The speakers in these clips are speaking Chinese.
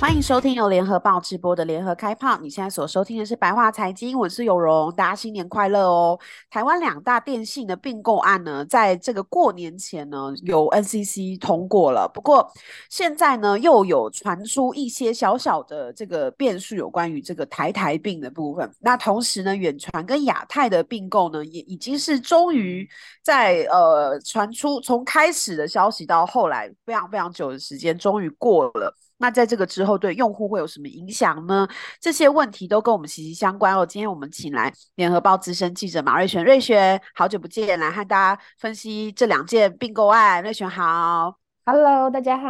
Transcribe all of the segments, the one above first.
欢迎收听由联合报直播的联合开炮。你现在所收听的是白话财经，我是有容，大家新年快乐哦！台湾两大电信的并购案呢，在这个过年前呢，有 NCC 通过了。不过现在呢，又有传出一些小小的这个变数，有关于这个台台并的部分。那同时呢，远传跟亚太的并购呢，也已经是终于在呃传出，从开始的消息到后来非常非常久的时间，终于过了。那在这个之后，对用户会有什么影响呢？这些问题都跟我们息息相关哦。今天我们请来联合报资深记者马瑞璇，瑞璇，好久不见，来和大家分析这两件并购案。瑞璇好，Hello，大家好，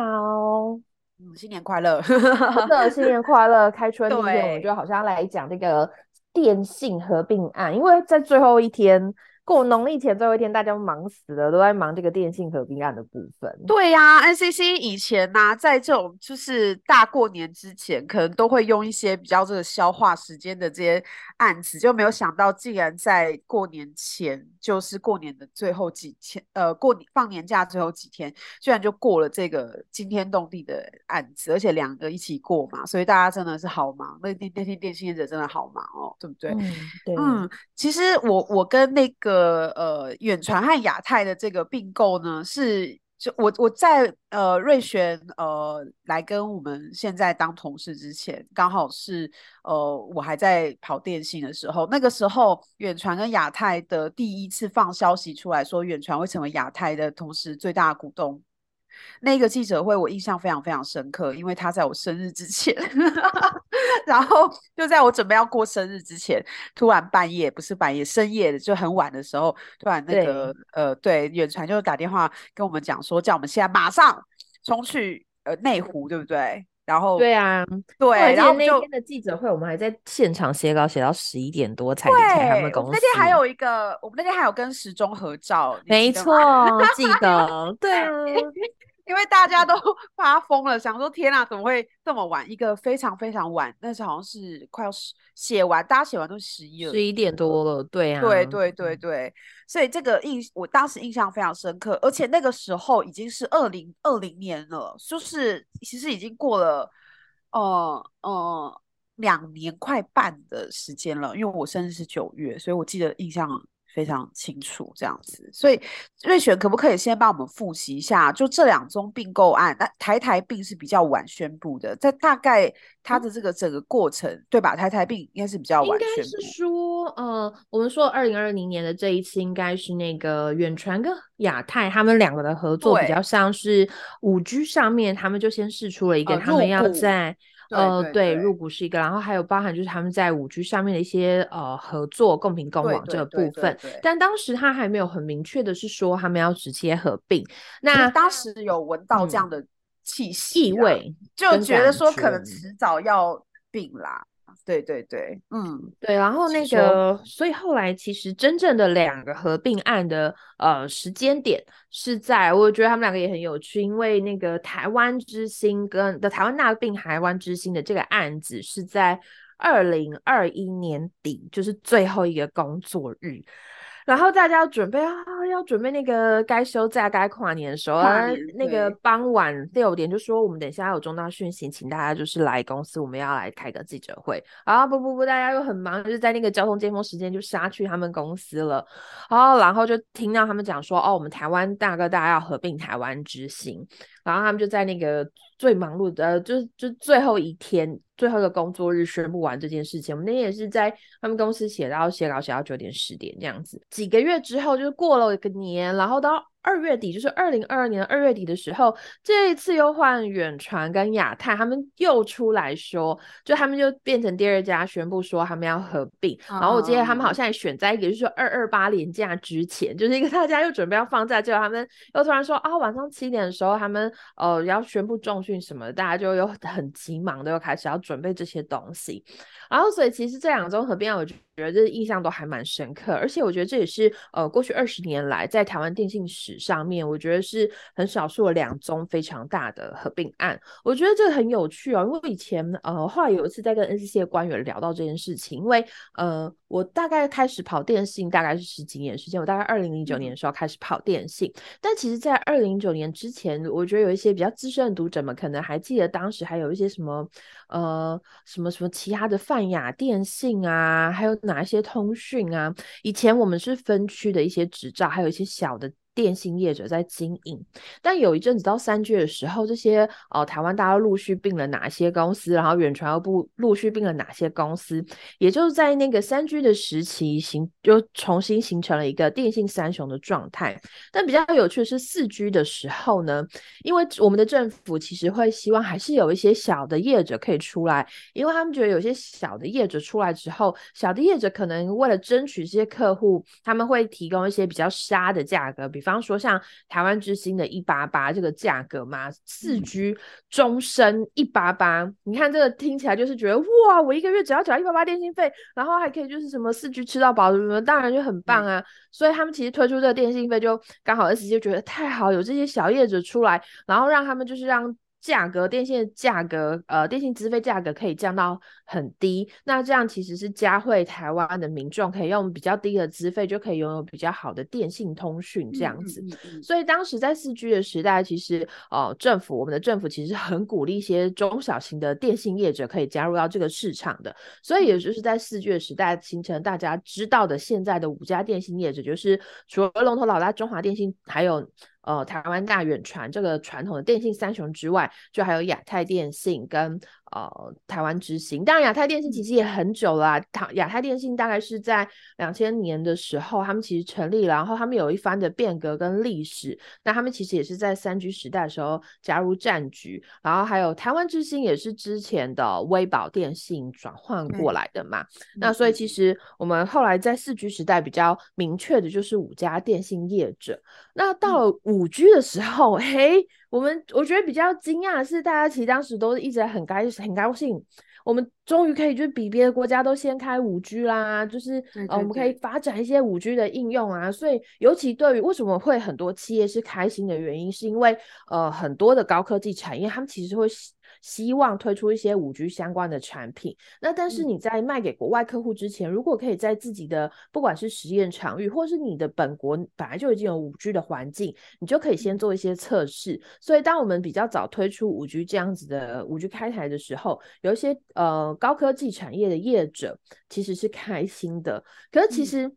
嗯，新年快乐，真的 新年快乐。开春第一天，我们就好像来讲这个电信合并案，因为在最后一天。过农历前最后一天，大家都忙死了，都在忙这个电信合并案的部分。对呀、啊，NCC 以前呢、啊，在这种就是大过年之前，可能都会用一些比较这个消化时间的这些案子，就没有想到竟然在过年前，就是过年的最后几天，呃，过年放年假最后几天，居然就过了这个惊天动地的案子，而且两个一起过嘛，所以大家真的是好忙，那那那天电信业者真的好忙哦，对不对？嗯，对。嗯，其实我我跟那个。呃呃，远传和亚太的这个并购呢，是就我我在呃瑞璇呃来跟我们现在当同事之前，刚好是呃我还在跑电信的时候，那个时候远传跟亚太的第一次放消息出来说，远传会成为亚太的同时最大股东。那个记者会我印象非常非常深刻，因为他在我生日之前，然后就在我准备要过生日之前，突然半夜不是半夜深夜的就很晚的时候，突然那个呃对远传就打电话跟我们讲说，叫我们现在马上冲去呃内湖，对不对？然后对啊，对，然后那天的记者会我们还在现场写稿写到十一点多才离开他们公司。那天还有一个，我们那天还有跟时钟合照，没错，记得，对啊。因为大家都 发疯了，想说天啊，怎么会这么晚？一个非常非常晚，那时好像是快要写完，大家写完都十一了，十一点多了，对啊，对对对对，所以这个印我当时印象非常深刻，而且那个时候已经是二零二零年了，就是其实已经过了呃呃两年快半的时间了，因为我生日是九月，所以我记得印象。非常清楚这样子，所以瑞雪可不可以先帮我们复习一下？就这两宗并购案，那台台并是比较晚宣布的，在大概它的这个整个过程，嗯、对吧？台台并应该是比较晚宣布。应该是说，呃，我们说二零二零年的这一次，应该是那个远传跟亚太他们两个的合作比较像是五 G 上面，他们就先试出了一个，他们要在。呃，对，对，入股是一个，然后还有包含就是他们在五 G 上面的一些呃合作，共频共网这个部分。但当时他还没有很明确的是说他们要直接合并。那当时有闻到这样的气息、嗯、意味，就觉得说可能迟早要并啦。对对对，嗯，对，然后那个，所以后来其实真正的两个合并案的呃时间点是在，我觉得他们两个也很有趣，因为那个台湾之星跟的台湾大病台湾之星的这个案子是在二零二一年底，就是最后一个工作日。然后大家要准备啊，要准备那个该休假、该跨年的时候，啊、那个傍晚六点就说我们等一下有重大讯息，请大家就是来公司，我们要来开个记者会。啊不不不，大家又很忙，就是在那个交通尖峰时间就杀去他们公司了。哦，然后就听到他们讲说，哦，我们台湾大哥大要合并台湾之星，然后他们就在那个最忙碌的，就是就最后一天。最后一个工作日宣布完这件事情，我们那天也是在他们公司写到写稿写到九点十点这样子。几个月之后，就是过了一个年，然后到。二月底就是二零二二年二月底的时候，这一次又换远传跟亚太，他们又出来说，就他们就变成第二家宣布说他们要合并。然后我记得他们好像也选在一个就是说二二八连假之前，就是一个大家又准备要放假，结果他们又突然说啊，晚上七点的时候他们呃要宣布重训什么的，大家就又很急忙的又开始要准备这些东西。然后所以其实这两周合并，我觉觉得这印象都还蛮深刻，而且我觉得这也是呃过去二十年来在台湾电信史上面，我觉得是很少数的两宗非常大的合并案。我觉得这很有趣哦，因为我以前呃后来有一次在跟 NCC 的官员聊到这件事情，因为呃我大概开始跑电信大概是十几年时间，我大概二零零九年的时候开始跑电信，嗯、但其实在二零零九年之前，我觉得有一些比较资深的读者们可能还记得当时还有一些什么呃什么什么其他的泛亚电信啊，还有哪一些通讯啊？以前我们是分区的一些执照，还有一些小的。电信业者在经营，但有一阵子到三 G 的时候，这些呃台湾大家陆续并了哪些公司，然后远传又不陆续并了哪些公司，也就是在那个三 G 的时期形就重新形成了一个电信三雄的状态。但比较有趣的是四 G 的时候呢，因为我们的政府其实会希望还是有一些小的业者可以出来，因为他们觉得有些小的业者出来之后，小的业者可能为了争取这些客户，他们会提供一些比较杀的价格，比方。比方说，像台湾之星的一八八这个价格嘛，四 G 终身一八八，你看这个听起来就是觉得哇，我一个月只要缴一八八电信费，然后还可以就是什么四 G 吃到饱什么，当然就很棒啊。嗯、所以他们其实推出这个电信费，就刚好 S 就觉得太好，有这些小业者出来，然后让他们就是让。价格电信的价格，呃，电信资费价格可以降到很低，那这样其实是加惠台湾的民众可以用比较低的资费就可以拥有比较好的电信通讯这样子。嗯嗯嗯、所以当时在四 G 的时代，其实呃，政府我们的政府其实很鼓励一些中小型的电信业者可以加入到这个市场的。所以也就是在四 G 的时代形成大家知道的现在的五家电信业者，就是除了龙头老大中华电信，还有。呃，台湾大远传这个传统的电信三雄之外，就还有亚太电信跟。呃，台湾之星，当然亚太电信其实也很久了啊。台亚太电信大概是在两千年的时候，他们其实成立了，然后他们有一番的变革跟历史。那他们其实也是在三 G 时代的时候加入战局，然后还有台湾之星也是之前的微宝电信转换过来的嘛。嗯、那所以其实我们后来在四 G 时代比较明确的就是五家电信业者。那到了五 G 的时候，嗯、嘿。我们我觉得比较惊讶的是，大家其实当时都一直很开很高兴，我们终于可以就是比别的国家都先开五 G 啦，就是我们可以发展一些五 G 的应用啊。所以尤其对于为什么会很多企业是开心的原因，是因为呃很多的高科技产业，他们其实会。希望推出一些五 G 相关的产品，那但是你在卖给国外客户之前，如果可以在自己的不管是实验场域，或是你的本国本来就已经有五 G 的环境，你就可以先做一些测试。所以当我们比较早推出五 G 这样子的五 G 开台的时候，有一些呃高科技产业的业者其实是开心的。可是其实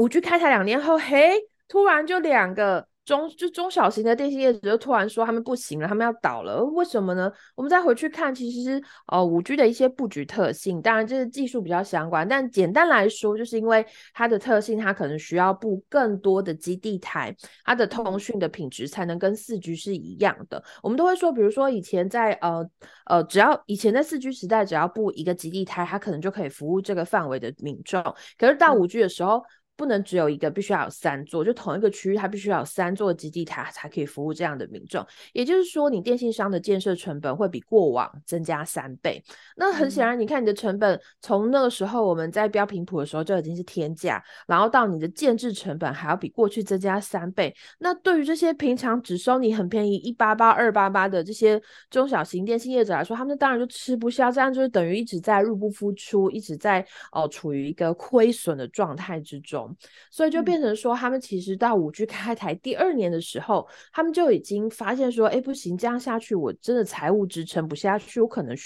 五 G 开台两年后，嘿，突然就两个。中就中小型的电信业者就突然说他们不行了，他们要倒了，为什么呢？我们再回去看，其实是呃五 G 的一些布局特性，当然这是技术比较相关，但简单来说，就是因为它的特性，它可能需要布更多的基地台，它的通讯的品质才能跟四 G 是一样的。我们都会说，比如说以前在呃呃，只要以前在四 G 时代，只要布一个基地台，它可能就可以服务这个范围的民众，可是到五 G 的时候。嗯不能只有一个，必须要有三座，就同一个区域，它必须要有三座基地台才可以服务这样的民众。也就是说，你电信商的建设成本会比过往增加三倍。那很显然，你看你的成本从那个时候我们在标频谱的时候就已经是天价，然后到你的建制成本还要比过去增加三倍。那对于这些平常只收你很便宜一八八二八八的这些中小型电信业者来说，他们当然就吃不消，这样就是等于一直在入不敷出，一直在哦、呃、处于一个亏损的状态之中。所以就变成说，他们其实到五 G 开台第二年的时候，他们就已经发现说，哎，不行，这样下去我真的财务支撑不下去，我可能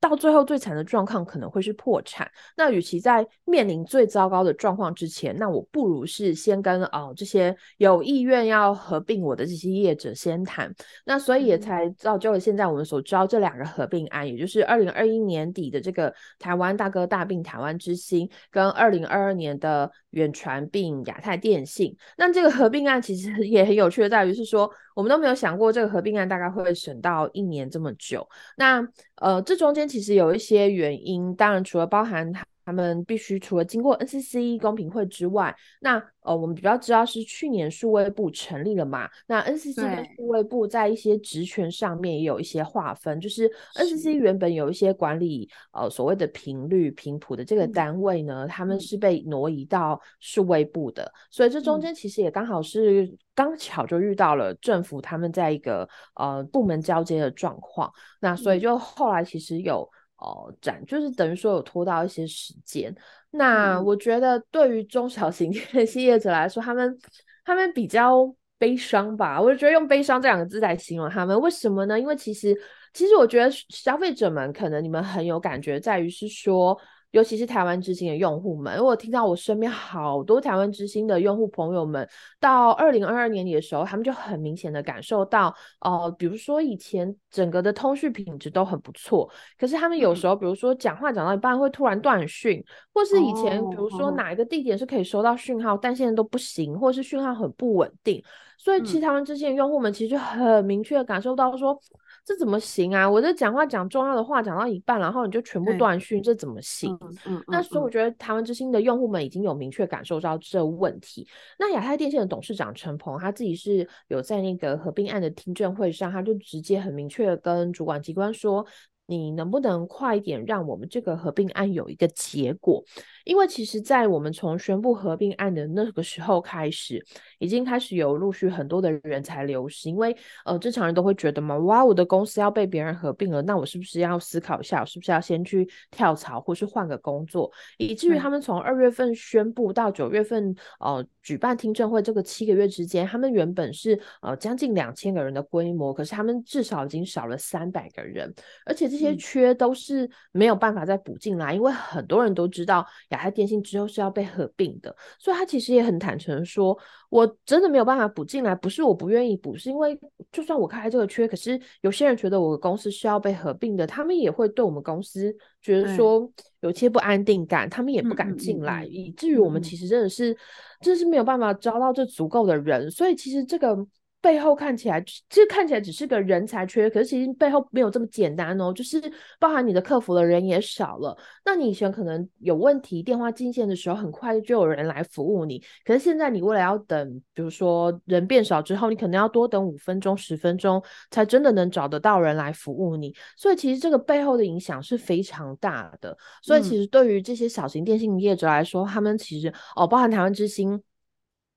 到最后最惨的状况可能会是破产。那与其在面临最糟糕的状况之前，那我不如是先跟哦这些有意愿要合并我的这些业者先谈。那所以也才造就了现在我们所知道这两个合并案，也就是二零二一年底的这个台湾大哥大并台湾之星，跟二零二二年的远传并亚太电信，那这个合并案其实也很有趣的，在于是说，我们都没有想过这个合并案大概会审到一年这么久。那呃，这中间其实有一些原因，当然除了包含他们必须除了经过 NCC 公平会之外，那呃，我们比较知道是去年数位部成立了嘛？那 NCC 跟数位部在一些职权上面也有一些划分，就是 NCC 原本有一些管理呃所谓的频率频谱的这个单位呢，他们是被挪移到数位部的，所以这中间其实也刚好是刚巧就遇到了政府他们在一个呃部门交接的状况，那所以就后来其实有。哦，展就是等于说有拖到一些时间。那我觉得对于中小型 电信业者来说，他们他们比较悲伤吧。我就觉得用悲伤这两个字来形容他们，为什么呢？因为其实其实我觉得消费者们可能你们很有感觉，在于是说。尤其是台湾之星的用户们，因为我听到我身边好多台湾之星的用户朋友们，到二零二二年底的时候，他们就很明显的感受到，呃，比如说以前整个的通讯品质都很不错，可是他们有时候，比如说讲话讲到一半会突然断讯，嗯、或是以前比如说哪一个地点是可以收到讯号，哦、但现在都不行，或是讯号很不稳定，所以其实台湾之星的用户们其实就很明确的感受到说。这怎么行啊？我这讲话讲重要的话讲到一半，然后你就全部断讯，这怎么行？嗯嗯嗯、那所以我觉得台湾之星的用户们已经有明确感受到这问题。那亚太电信的董事长陈鹏他自己是有在那个合并案的听证会上，他就直接很明确的跟主管机关说。你能不能快一点让我们这个合并案有一个结果？因为其实，在我们从宣布合并案的那个时候开始，已经开始有陆续很多的人才流失。因为呃，正常人都会觉得嘛，哇，我的公司要被别人合并了，那我是不是要思考一下，我是不是要先去跳槽，或是换个工作？以至于他们从二月份宣布到九月份，呃，举办听证会这个七个月之间，他们原本是呃将近两千个人的规模，可是他们至少已经少了三百个人，而且。这些缺都是没有办法再补进来，因为很多人都知道亚太电信之后是要被合并的，所以他其实也很坦诚说，我真的没有办法补进来，不是我不愿意补，是因为就算我开这个缺，可是有些人觉得我的公司是要被合并的，他们也会对我们公司觉得说有些不安定感，他们也不敢进来，以至于我们其实真的是真是没有办法招到这足够的人，所以其实这个。背后看起来，其实看起来只是个人才缺，可是其实背后没有这么简单哦。就是包含你的客服的人也少了，那你以前可能有问题，电话进线的时候很快就有人来服务你，可是现在你为了要等，比如说人变少之后，你可能要多等五分钟、十分钟，才真的能找得到人来服务你。所以其实这个背后的影响是非常大的。所以其实对于这些小型电信业者来说，他们其实哦，包含台湾之星。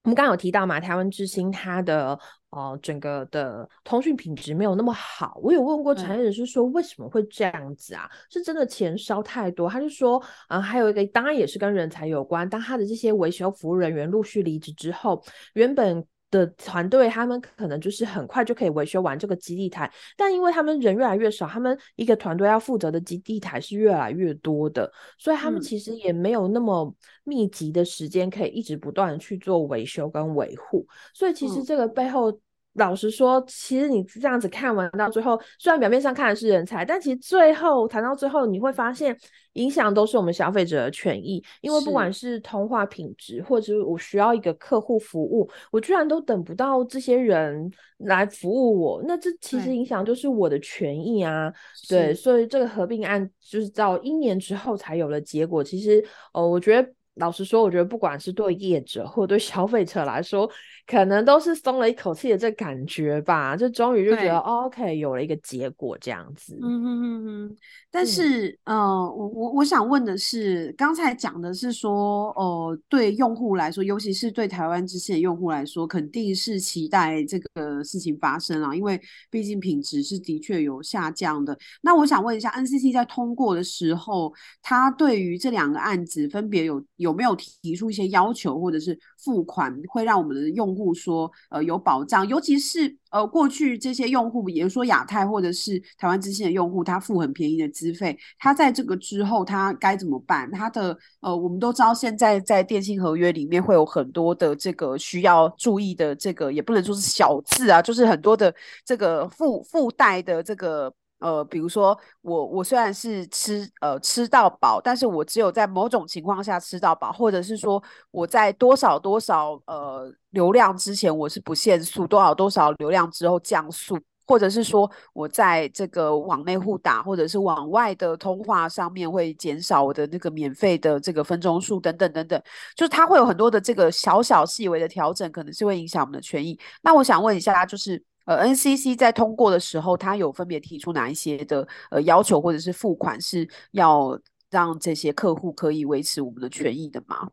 我们刚刚有提到嘛，台湾之星它的呃整个的通讯品质没有那么好。我有问过产业人士说，为什么会这样子啊？嗯、是真的钱烧太多？他就说，啊、呃，还有一个当然也是跟人才有关。当他的这些维修服务人员陆续离职之后，原本。的团队，他们可能就是很快就可以维修完这个基地台，但因为他们人越来越少，他们一个团队要负责的基地台是越来越多的，所以他们其实也没有那么密集的时间可以一直不断去做维修跟维护，所以其实这个背后。老实说，其实你这样子看完到最后，虽然表面上看的是人才，但其实最后谈到最后，你会发现影响都是我们消费者的权益。因为不管是通话品质，或者我需要一个客户服务，我居然都等不到这些人来服务我，那这其实影响就是我的权益啊。对，对，所以这个合并案就是到一年之后才有了结果。其实，呃，我觉得。老实说，我觉得不管是对业者或对消费者来说，可能都是松了一口气的这感觉吧。就终于就觉得、哦、OK 有了一个结果这样子。嗯嗯嗯嗯。但是，嗯、呃，我我我想问的是，刚才讲的是说，呃，对用户来说，尤其是对台湾之线的用户来说，肯定是期待这个事情发生啊，因为毕竟品质是的确有下降的。那我想问一下，NCC 在通过的时候，他对于这两个案子分别有有。有没有提出一些要求，或者是付款会让我们的用户说呃有保障？尤其是呃过去这些用户，比如说亚太或者是台湾之星的用户，他付很便宜的资费，他在这个之后他该怎么办？他的呃我们都知道现在在电信合约里面会有很多的这个需要注意的这个，也不能说是小字啊，就是很多的这个附附带的这个。呃，比如说我我虽然是吃呃吃到饱，但是我只有在某种情况下吃到饱，或者是说我在多少多少呃流量之前我是不限速，多少多少流量之后降速，或者是说我在这个网内互打，或者是往外的通话上面会减少我的那个免费的这个分钟数等等等等，就是它会有很多的这个小小细微的调整，可能是会影响我们的权益。那我想问一下，就是呃 NCC 在通过的时候，它有分别提出哪一些的呃要求或者是付款是要让这些客户可以维持我们的权益的吗？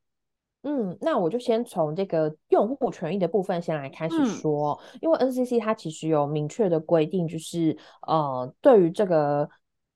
嗯，那我就先从这个用户权益的部分先来开始说，嗯、因为 NCC 它其实有明确的规定，就是呃，对于这个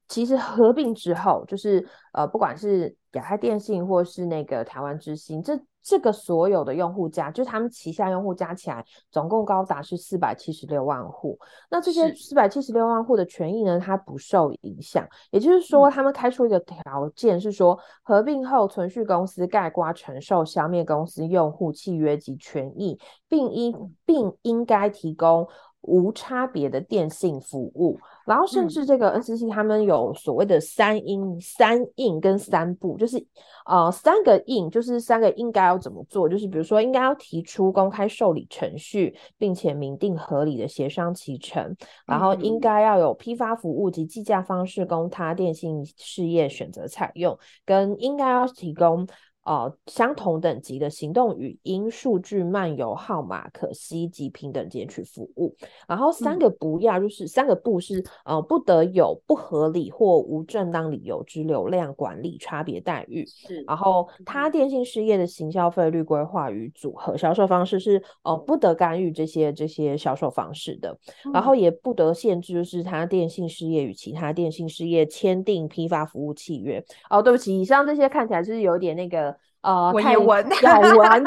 其实合并之后，就是呃，不管是亚太电信或是那个台湾之星，这这个所有的用户加，就是他们旗下用户加起来，总共高达是四百七十六万户。那这些四百七十六万户的权益呢，它不受影响。也就是说，他们开出一个条件是说，合并后存续公司盖瓜承受消灭公司用户契约及权益，并应并应该提供。无差别的电信服务，然后甚至这个 NCC 他们有所谓的三应、三应跟三不，就是呃三个应，就是三个应该要怎么做，就是比如说应该要提出公开受理程序，并且明定合理的协商期程，然后应该要有批发服务及计价方式供他电信事业选择采用，跟应该要提供。呃，相同等级的行动语音数据漫游号码可携及平等截取服务。然后三个不要，就是、嗯、三个不是呃，不得有不合理或无正当理由之流量管理差别待遇。是，然后他电信事业的行销费率规划与组合销售方式是呃，不得干预这些这些销售方式的。嗯、然后也不得限制，就是他电信事业与其他电信事业签订批发服务契约。哦，对不起，以上这些看起来就是有点那个。呃，太咬文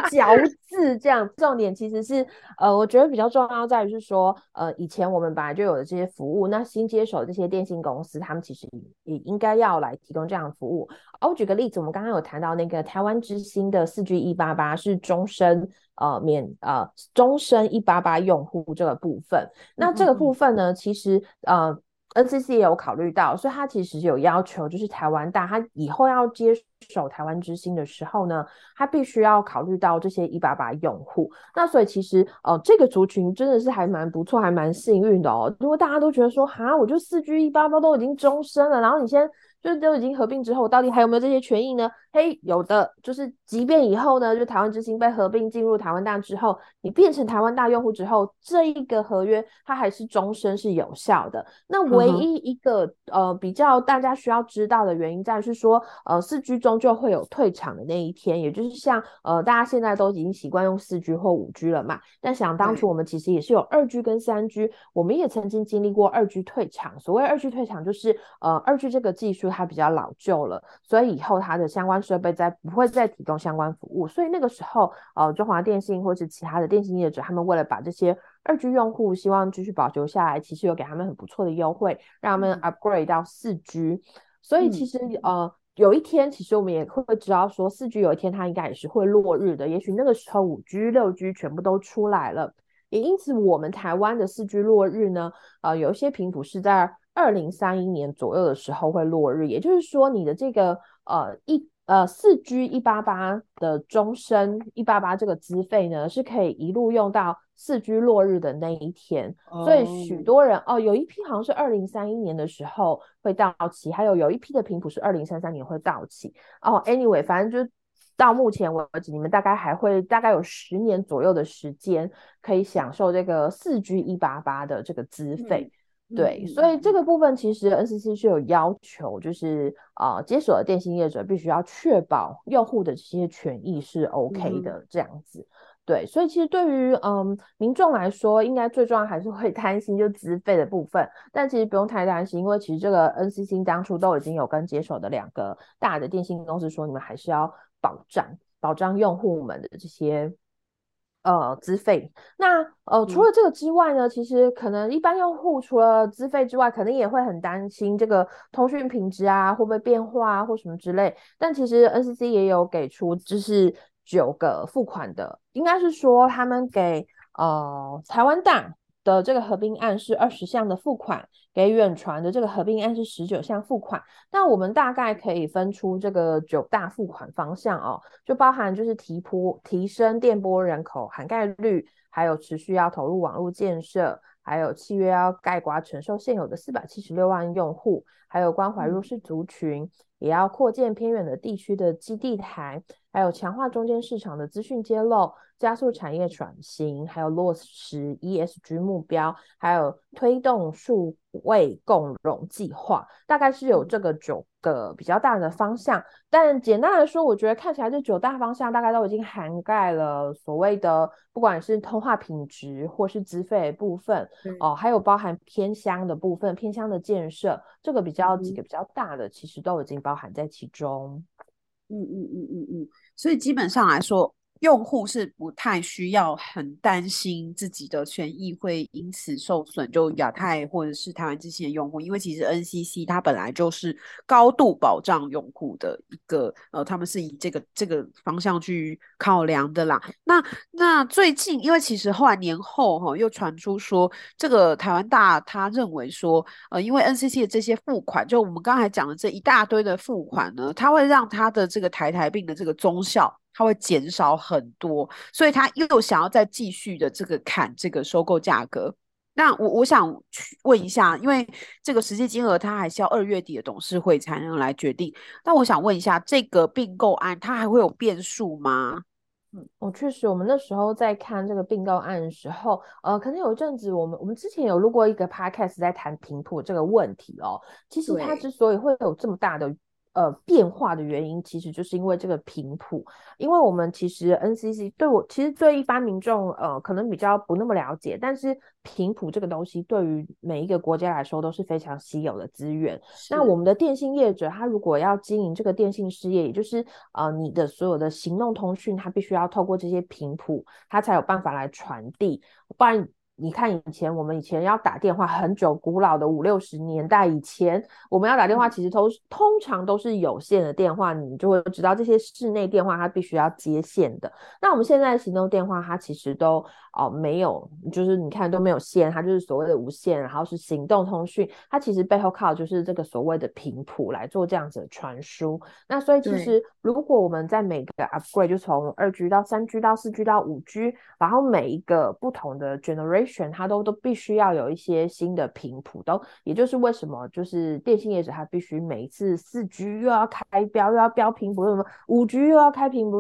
嚼字这样，重点其实是呃，我觉得比较重要在于是说，呃，以前我们本来就有的这些服务，那新接手的这些电信公司，他们其实也应该要来提供这样的服务。哦，我举个例子，我们刚刚有谈到那个台湾之星的四 G 一八八是终身呃免呃终身一八八用户这个部分，那这个部分呢，其实呃。NCC 也有考虑到，所以他其实有要求，就是台湾大他以后要接手台湾之星的时候呢，他必须要考虑到这些一八八用户。那所以其实呃，这个族群真的是还蛮不错，还蛮幸运的哦。如果大家都觉得说，哈，我就四 G 一八八都已经终身了，然后你先。就是都已经合并之后，到底还有没有这些权益呢？嘿，有的，就是即便以后呢，就台湾之星被合并进入台湾大之后，你变成台湾大用户之后，这一个合约它还是终身是有效的。那唯一一个、嗯、呃比较大家需要知道的原因在于是说，呃，四 G 终究会有退场的那一天，也就是像呃大家现在都已经习惯用四 G 或五 G 了嘛。但想当初我们其实也是有二 G 跟三 G，我们也曾经经历过二 G 退场。所谓二 G 退场，就是呃二 G 这个技术。它比较老旧了，所以以后它的相关设备再不会再提供相关服务，所以那个时候，呃，中华电信或是其他的电信业者，他们为了把这些二 G 用户希望继续保留下来，其实有给他们很不错的优惠，让他们 upgrade 到四 G。所以其实、嗯、呃，有一天其实我们也会知道说，四 G 有一天它应该也是会落日的，也许那个时候五 G、六 G 全部都出来了，也因此我们台湾的四 G 落日呢，呃，有一些频谱是在。二零三一年左右的时候会落日，也就是说，你的这个呃一呃四 G 一八八的终身一八八这个资费呢，是可以一路用到四 G 落日的那一天。Oh. 所以许多人哦，有一批好像是二零三一年的时候会到期，还有有一批的频谱是二零三三年会到期。哦，anyway，反正就到目前为止，你们大概还会大概有十年左右的时间可以享受这个四 G 一八八的这个资费。嗯对，所以这个部分其实 NCC 是有要求，就是啊、呃，接手的电信业者必须要确保用户的这些权益是 OK 的，这样子。嗯、对，所以其实对于嗯民众来说，应该最重要还是会担心就资费的部分，但其实不用太担心，因为其实这个 NCC 当初都已经有跟接手的两个大的电信公司说，你们还是要保障保障用户们的这些。呃，资费。那呃，除了这个之外呢，嗯、其实可能一般用户除了资费之外，可能也会很担心这个通讯品质啊，会不会变化啊，或什么之类。但其实 NCC 也有给出，就是九个付款的，应该是说他们给呃台湾大。的这个合并案是二十项的付款，给远传的这个合并案是十九项付款。那我们大概可以分出这个九大付款方向哦，就包含就是提波提升电波人口涵盖率，还有持续要投入网络建设，还有契约要概括承受现有的四百七十六万用户，还有关怀弱势族群，嗯、也要扩建偏远的地区的基地台，还有强化中间市场的资讯揭露，加速产业转型，还有落实 ESG 目标，还有推动数位共融计划，大概是有这个九个比较大的方向。但简单来说，我觉得看起来这九大方向大概都已经涵盖了所谓的不管是通话品质或是资费部分、嗯、哦，还有包含偏乡的部分、偏乡的建设，这个比较几个比较大的，其实都已经包含在其中。嗯嗯嗯嗯嗯，所以基本上来说。用户是不太需要很担心自己的权益会因此受损，就亚太或者是台湾之星的用户，因为其实 NCC 它本来就是高度保障用户的一个，呃，他们是以这个这个方向去考量的啦。那那最近，因为其实后来年后哈、哦、又传出说，这个台湾大他认为说，呃，因为 NCC 的这些付款，就我们刚才讲的这一大堆的付款呢，它会让它的这个台台病的这个综效。它会减少很多，所以他又想要再继续的这个砍这个收购价格。那我我想去问一下，因为这个实际金额它还是要二月底的董事会才能来决定。那我想问一下，这个并购案它还会有变数吗？嗯，我确实，我们那时候在看这个并购案的时候，呃，可能有一阵子我们我们之前有录过一个 podcast 在谈频谱这个问题哦。其实它之所以会有这么大的。呃，变化的原因其实就是因为这个频谱，因为我们其实 NCC 对我其实对一般民众呃可能比较不那么了解，但是频谱这个东西对于每一个国家来说都是非常稀有的资源。那我们的电信业者他如果要经营这个电信事业，也就是呃你的所有的行动通讯，他必须要透过这些频谱，他才有办法来传递，不然。你看，以前我们以前要打电话，很久古老的五六十年代以前，我们要打电话，其实都通常都是有线的电话，你就会知道这些室内电话它必须要接线的。那我们现在的行动电话，它其实都哦没有，就是你看都没有线，它就是所谓的无线，然后是行动通讯，它其实背后靠的就是这个所谓的频谱来做这样子的传输。那所以其实如果我们在每个 upgrade 就从二 G 到三 G 到四 G 到五 G，然后每一个不同的 generation。选它都都必须要有一些新的频谱，都也就是为什么就是电信业者他必须每一次四 G 又要开标又要标频谱，什么五 G 又要开频谱，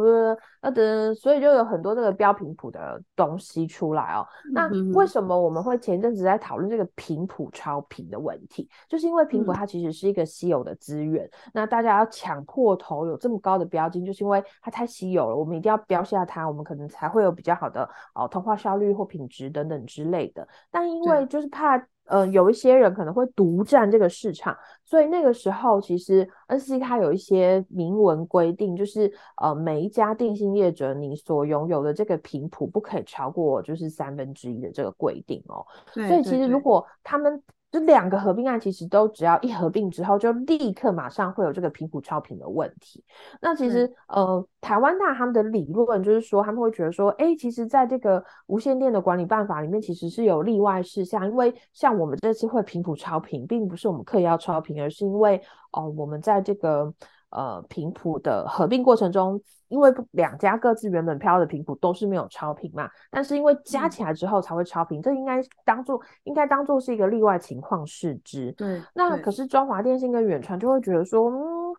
那等，所以就有很多这个标频谱的东西出来哦。那为什么我们会前阵子在讨论这个频谱超频的问题？就是因为频谱它其实是一个稀有的资源，嗯、那大家要抢破头有这么高的标金，就是因为它太稀有了，我们一定要标下它，我们可能才会有比较好的哦通话效率或品质等等之。之类的，但因为。就是怕呃有一些人可能会独占这个市场，所以那个时候其实 NCC 它有一些明文规定，就是呃每一家电信业者你所拥有的这个频谱不可以超过就是三分之一的这个规定哦。所以其实如果他们这两个合并案其实都只要一合并之后，就立刻马上会有这个频谱超频的问题。那其实、嗯、呃，台湾大他们的理论就是说，他们会觉得说，哎，其实在这个无线电的管理办法里面，其实是有例外事项。因为像我们这次会频谱超频，并不是我们刻意要超频，而是因为哦、呃，我们在这个呃频谱的合并过程中。因为两家各自原本飘的频谱都是没有超频嘛，但是因为加起来之后才会超频，嗯、这应该当做应该当做是一个例外情况视之。对，那可是中华电信跟远传就会觉得说，嗯。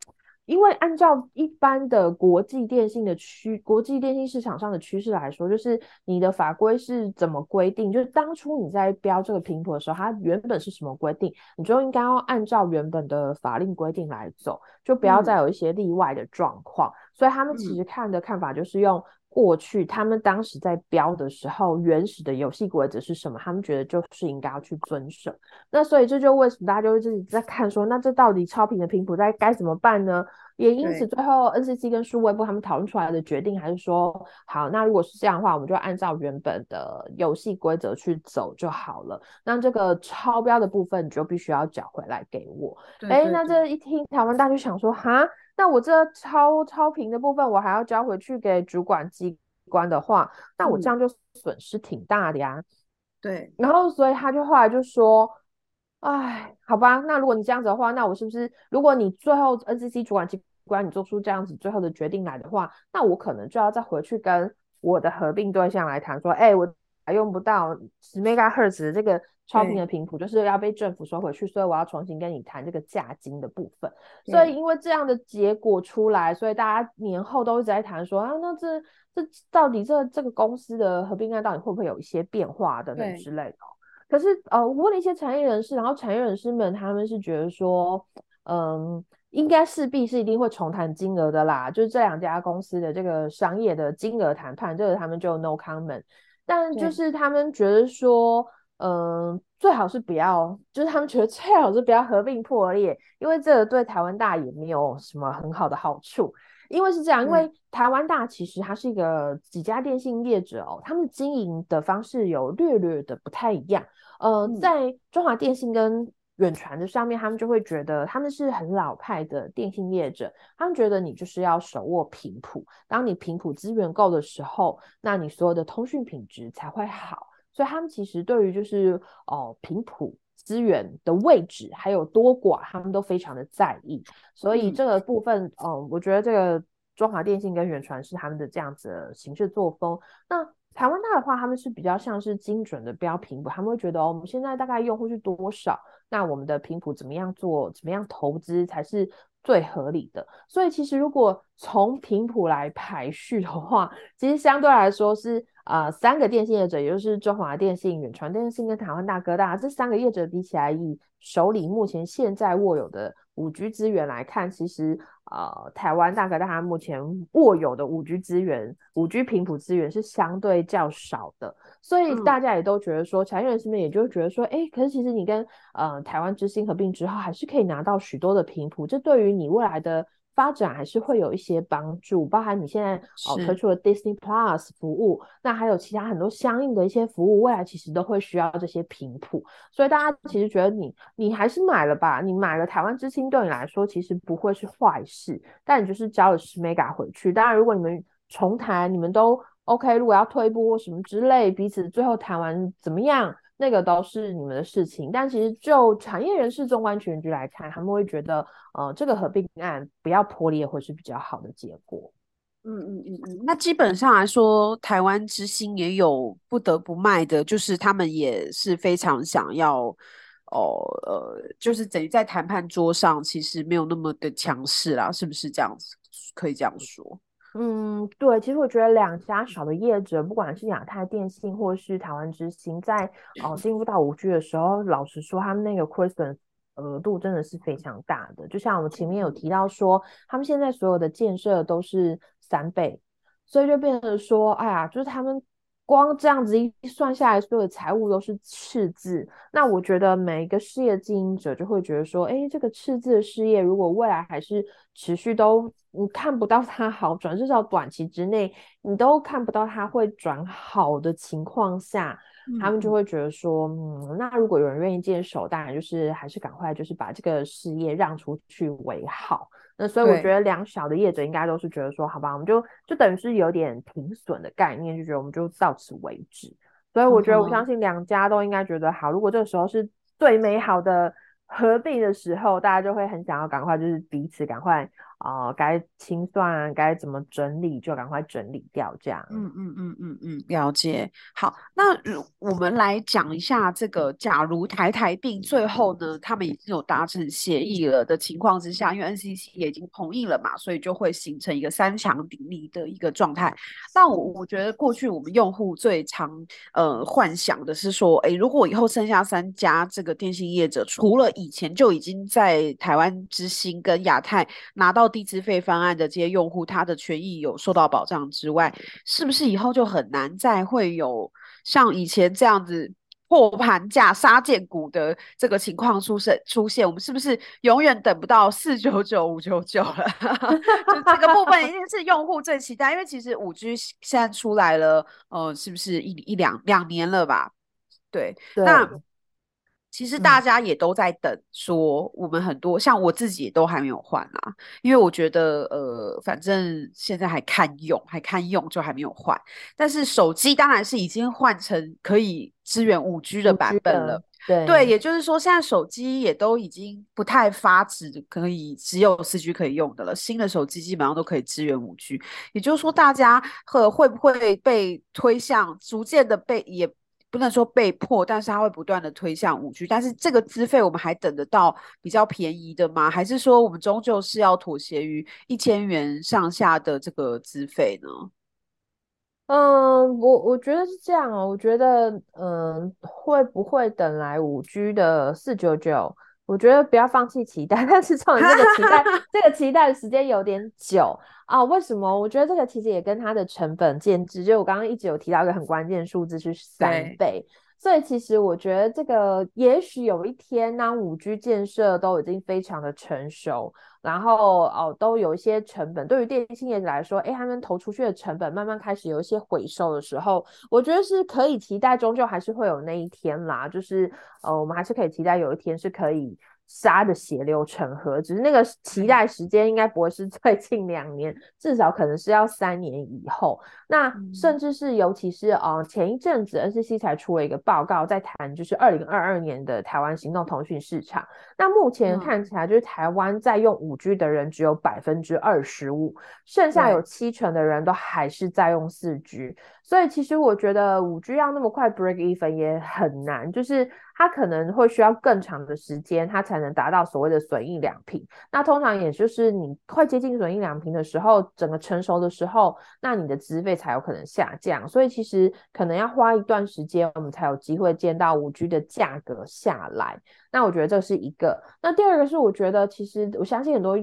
因为按照一般的国际电信的趋，国际电信市场上的趋势来说，就是你的法规是怎么规定，就是当初你在标这个频谱的时候，它原本是什么规定，你就应该要按照原本的法令规定来走，就不要再有一些例外的状况。嗯、所以他们其实看的看法就是用。过去他们当时在标的时候，原始的游戏规则是什么？他们觉得就是应该要去遵守。那所以这就为什么大家就会自己在看说，那这到底超频的频谱在该怎么办呢？也因此最后 NCC 跟数位部他们讨论出来的决定还是说，好，那如果是这样的话，我们就按照原本的游戏规则去走就好了。那这个超标的部分你就必须要缴回来给我。哎，那这一听台湾大就想说，哈。那我这超超频的部分，我还要交回去给主管机关的话，那我这样就损失挺大的呀。嗯、对，然后所以他就后来就说，哎，好吧，那如果你这样子的话，那我是不是，如果你最后 NCC 主管机关你做出这样子最后的决定来的话，那我可能就要再回去跟我的合并对象来谈，说，哎，我用不到十 megahertz 的这个超频的频谱，就是要被政府收回去，所以我要重新跟你谈这个价金的部分。所以因为这样的结果出来，所以大家年后都一直在谈说啊，那这这到底这这个公司的合并案到底会不会有一些变化等等之类的？可是呃，我问了一些产业人士，然后产业人士们他们是觉得说，嗯。应该势必是一定会重谈金额的啦，就是这两家公司的这个商业的金额谈判，这个他们就 no comment。但就是他们觉得说，嗯，最好是不要，就是他们觉得最好是不要合并破裂，因为这个对台湾大也没有什么很好的好处。因为是这样，因为台湾大其实它是一个几家电信业者哦，他们经营的方式有略略的不太一样。呃，在中华电信跟远传的上面，他们就会觉得他们是很老派的电信业者，他们觉得你就是要手握频谱，当你频谱资源够的时候，那你所有的通讯品质才会好。所以他们其实对于就是哦频谱资源的位置还有多寡，他们都非常的在意。所以这个部分，嗯，呃，我觉得这个中华电信跟远传是他们的这样子的行事作风。那台湾大的话，他们是比较像是精准的标频谱，他们会觉得哦，我们现在大概用户是多少？那我们的频谱怎么样做？怎么样投资才是最合理的？所以其实如果从频谱来排序的话，其实相对来说是啊、三个电信业者，也就是中华电信、远传电信跟台湾大哥大这三个业者比起来，以手里目前现在握有的五 G 资源来看，其实。呃，台湾大哥大目前握有的五 G 资源、五 G 频谱资源是相对较少的，所以大家也都觉得说，产业人士们也就觉得说，哎、欸，可是其实你跟呃台湾之星合并之后，还是可以拿到许多的频谱，这对于你未来的。发展还是会有一些帮助，包含你现在哦推出了 Disney Plus 服务，那还有其他很多相应的一些服务，未来其实都会需要这些频谱，所以大家其实觉得你你还是买了吧，你买了台湾之星对你来说其实不会是坏事，但你就是交了十 Mega 回去，当然如果你们重谈，你们都 OK，如果要退步或什么之类，彼此最后谈完怎么样？那个都是你们的事情，但其实就产业人士、纵观全局来看，他们会觉得，呃，这个合并案不要破裂会是比较好的结果。嗯嗯嗯嗯，那基本上来说，台湾之星也有不得不卖的，就是他们也是非常想要，哦呃，就是等于在谈判桌上其实没有那么的强势啦，是不是这样子？可以这样说。嗯，对，其实我觉得两家小的业者，不管是亚太电信或是台湾之星，在哦进入到五 G 的时候，老实说，他们那个亏损额度真的是非常大的。就像我们前面有提到说，他们现在所有的建设都是三倍，所以就变成说，哎呀，就是他们。光这样子一算下来，所有的财务都是赤字。那我觉得每一个事业经营者就会觉得说，哎，这个赤字的事业，如果未来还是持续都你看不到它好转，至少短期之内你都看不到它会转好的情况下，他们就会觉得说，嗯，那如果有人愿意接手，当然就是还是赶快就是把这个事业让出去为好。那所以我觉得两小的业者应该都是觉得说，好吧，我们就就等于是有点停损的概念，就觉得我们就到此为止。所以我觉得我相信两家都应该觉得好，如果这个时候是最美好的合并的时候，大家就会很想要赶快就是彼此赶快。哦，该清算，该怎么整理就赶快整理掉，这样。嗯嗯嗯嗯嗯，了解。好，那我们来讲一下这个，假如台台并最后呢，他们已经有达成协议了的情况之下，因为 NCC 也已经同意了嘛，所以就会形成一个三强鼎立的一个状态。但我我觉得过去我们用户最常呃幻想的是说，诶，如果以后剩下三家这个电信业者，除了以前就已经在台湾之星跟亚太拿到低资费方案的这些用户，他的权益有受到保障之外，是不是以后就很难再会有像以前这样子破盘价杀贱股的这个情况出现？出现，我们是不是永远等不到四九九五九九了？就这个部分一定是用户最期待，因为其实五 G 现在出来了，呃，是不是一一两两年了吧？对，对那。其实大家也都在等，说我们很多、嗯、像我自己也都还没有换啊，因为我觉得呃，反正现在还看用，还看用就还没有换。但是手机当然是已经换成可以支援五 G 的版本了，对对，也就是说，现在手机也都已经不太发指可以只有四 G 可以用的了。新的手机基本上都可以支援五 G，也就是说，大家会会不会被推向逐渐的被也不能说被迫，但是它会不断的推向五 G。但是这个资费我们还等得到比较便宜的吗？还是说我们终究是要妥协于一千元上下的这个资费呢？嗯，我我觉得是这样哦。我觉得，嗯，会不会等来五 G 的四九九？我觉得不要放弃期待，但是创这个期待，这个期待的时间有点久啊。为什么？我觉得这个其实也跟它的成本建制，就我刚刚一直有提到一个很关键数字是三倍。所以其实我觉得这个也许有一天，呢五 G 建设都已经非常的成熟，然后哦都有一些成本，对于电信业者来说，哎，他们投出去的成本慢慢开始有一些回收的时候，我觉得是可以期待，终究还是会有那一天啦。就是呃，我们还是可以期待有一天是可以。杀的血流成河，只是那个期待时间应该不会是 最近两年，至少可能是要三年以后。那甚至是尤其是呃前一阵子 NCC 才出了一个报告，在谈就是二零二二年的台湾行动通讯市场。那目前看起来就是台湾在用五 G 的人只有百分之二十五，剩下有七成的人都还是在用四 G。所以其实我觉得五 G 要那么快 break even 也很难，就是。它可能会需要更长的时间，它才能达到所谓的损益两平。那通常也就是你快接近损益两平的时候，整个成熟的时候，那你的资费才有可能下降。所以其实可能要花一段时间，我们才有机会见到五 G 的价格下来。那我觉得这是一个。那第二个是，我觉得其实我相信很多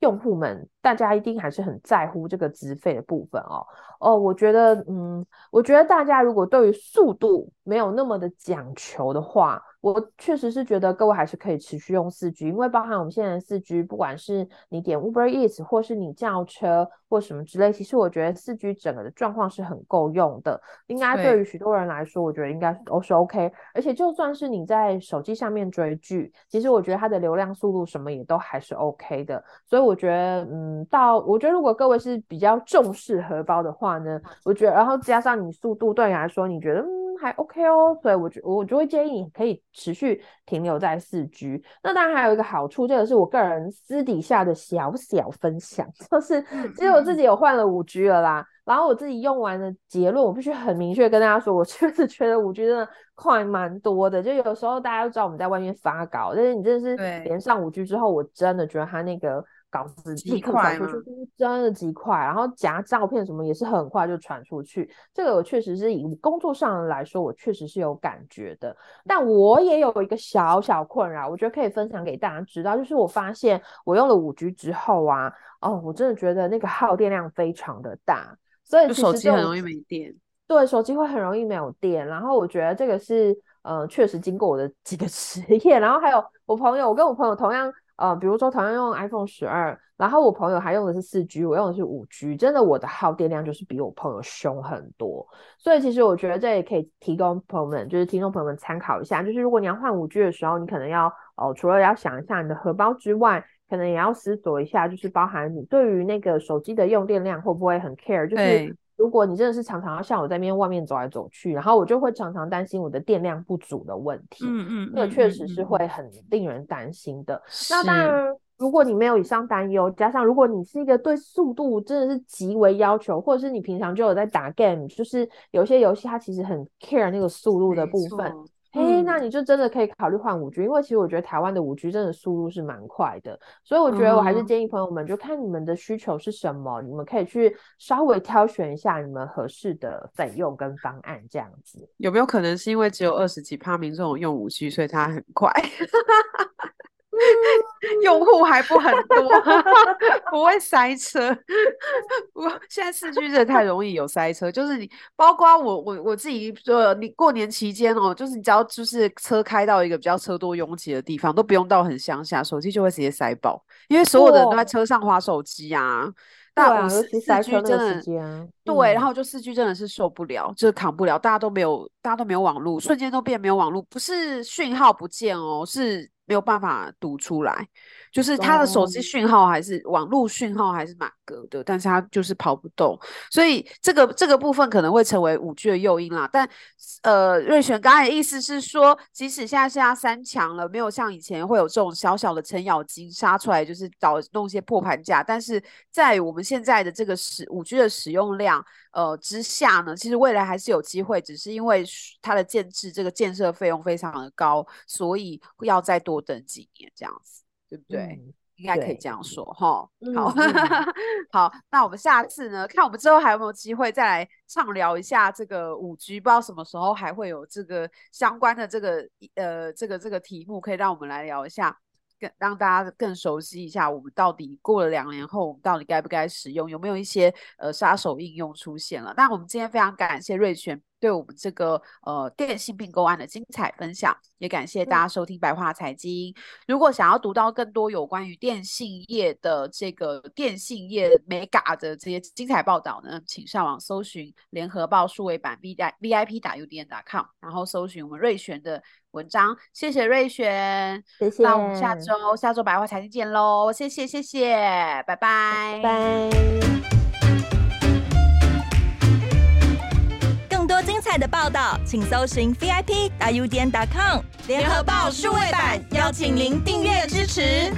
用户们，大家一定还是很在乎这个资费的部分哦。哦，我觉得，嗯，我觉得大家如果对于速度没有那么的讲求的话，我确实是觉得各位还是可以持续用四 G，因为包含我们现在的四 G，不管是你点 Uber Eats 或是你叫车或什么之类，其实我觉得四 G 整个的状况是很够用的。应该对于许多人来说，我觉得应该都是 OK。而且就算是你在手机上面追剧，其实我觉得它的流量速度什么也都还是 OK 的。所以我觉得，嗯，到我觉得如果各位是比较重视荷包的话呢，我觉得，然后加上你速度对你来说，你觉得嗯。还 OK 哦，所以我觉我就会建议你可以持续停留在四 G。那当然还有一个好处，这个是我个人私底下的小小分享，就是其实我自己有换了五 G 了啦。然后我自己用完的结论，我必须很明确跟大家说，我确实觉得五 G 真的快蛮多的。就有时候大家都知道我们在外面发稿，但是你真的是连上五 G 之后，我真的觉得它那个。稿子立刻传出去，真的极快，然后夹照片什么也是很快就传出去。这个我确实是以工作上来说，我确实是有感觉的。但我也有一个小小困扰，我觉得可以分享给大家知道，就是我发现我用了五 G 之后啊，哦，我真的觉得那个耗电量非常的大，所以手机很容易没电。对，手机会很容易没有电。然后我觉得这个是呃，确实经过我的几个 实验，然后还有我朋友，我跟我朋友同样。呃，比如说同样用 iPhone 十二，然后我朋友还用的是四 G，我用的是五 G，真的我的耗电量就是比我朋友凶很多。所以其实我觉得这也可以提供朋友们，就是听众朋友们参考一下，就是如果你要换五 G 的时候，你可能要哦、呃，除了要想一下你的荷包之外，可能也要思索一下，就是包含你对于那个手机的用电量会不会很 care，就是。如果你真的是常常要像我在那边外面走来走去，然后我就会常常担心我的电量不足的问题。嗯嗯，那个确实是会很令人担心的。嗯、那当然，如果你没有以上担忧，加上如果你是一个对速度真的是极为要求，或者是你平常就有在打 game，就是有些游戏它其实很 care 那个速度的部分。嘿、那你就真的可以考虑换五 G，因为其实我觉得台湾的五 G 真的速度是蛮快的，所以我觉得我还是建议朋友们，就看你们的需求是什么，嗯、你们可以去稍微挑选一下你们合适的费用跟方案，这样子。有没有可能是因为只有二十几趴民众用五 G，所以它很快？用户还不很多，不会塞车。不过现在四 G 真的太容易有塞车，就是你，包括我，我我自己说，你过年期间哦，就是你只要就是车开到一个比较车多拥挤的地方，都不用到很乡下，手机就会直接塞爆，因为所有的人都在车上划手机啊。那我四 G 真的对，然后就四 G 真的是受不了，就是扛不了，大家都没有，大家都没有网络，瞬间都变没有网络，不是讯号不见哦，是。没有办法读出来，就是他的手机讯号还是网络讯号还是满格的，但是他就是跑不动，所以这个这个部分可能会成为五 G 的诱因啦。但呃，瑞璇刚才的意思是说，即使现在剩下三强了，没有像以前会有这种小小的程咬金杀出来，就是搞弄一些破盘价，但是在我们现在的这个使五 G 的使用量呃之下呢，其实未来还是有机会，只是因为它的建制这个建设费用非常的高，所以要再多。等几年这样子，对不对？嗯、应该可以这样说哈。好，嗯、好，那我们下次呢，看我们之后还有没有机会再来畅聊一下这个五 G，不知道什么时候还会有这个相关的这个呃这个这个题目，可以让我们来聊一下，更让大家更熟悉一下，我们到底过了两年后，我们到底该不该使用，有没有一些呃杀手应用出现了？那我们今天非常感谢瑞璇。对我们这个呃电信并购案的精彩分享，也感谢大家收听白话财经。嗯、如果想要读到更多有关于电信业的这个电信业 mega 的这些精彩报道呢，请上网搜寻联合报数位版 v i v i p 打 u d n 点 com，然后搜寻我们瑞璇的文章。谢谢瑞璇，谢谢。那我们下周下周白话财经见喽，谢谢谢谢，拜拜拜。更多精彩的报道，请搜寻 VIP 大 U 点 com 联合报数位版，邀请您订阅支持。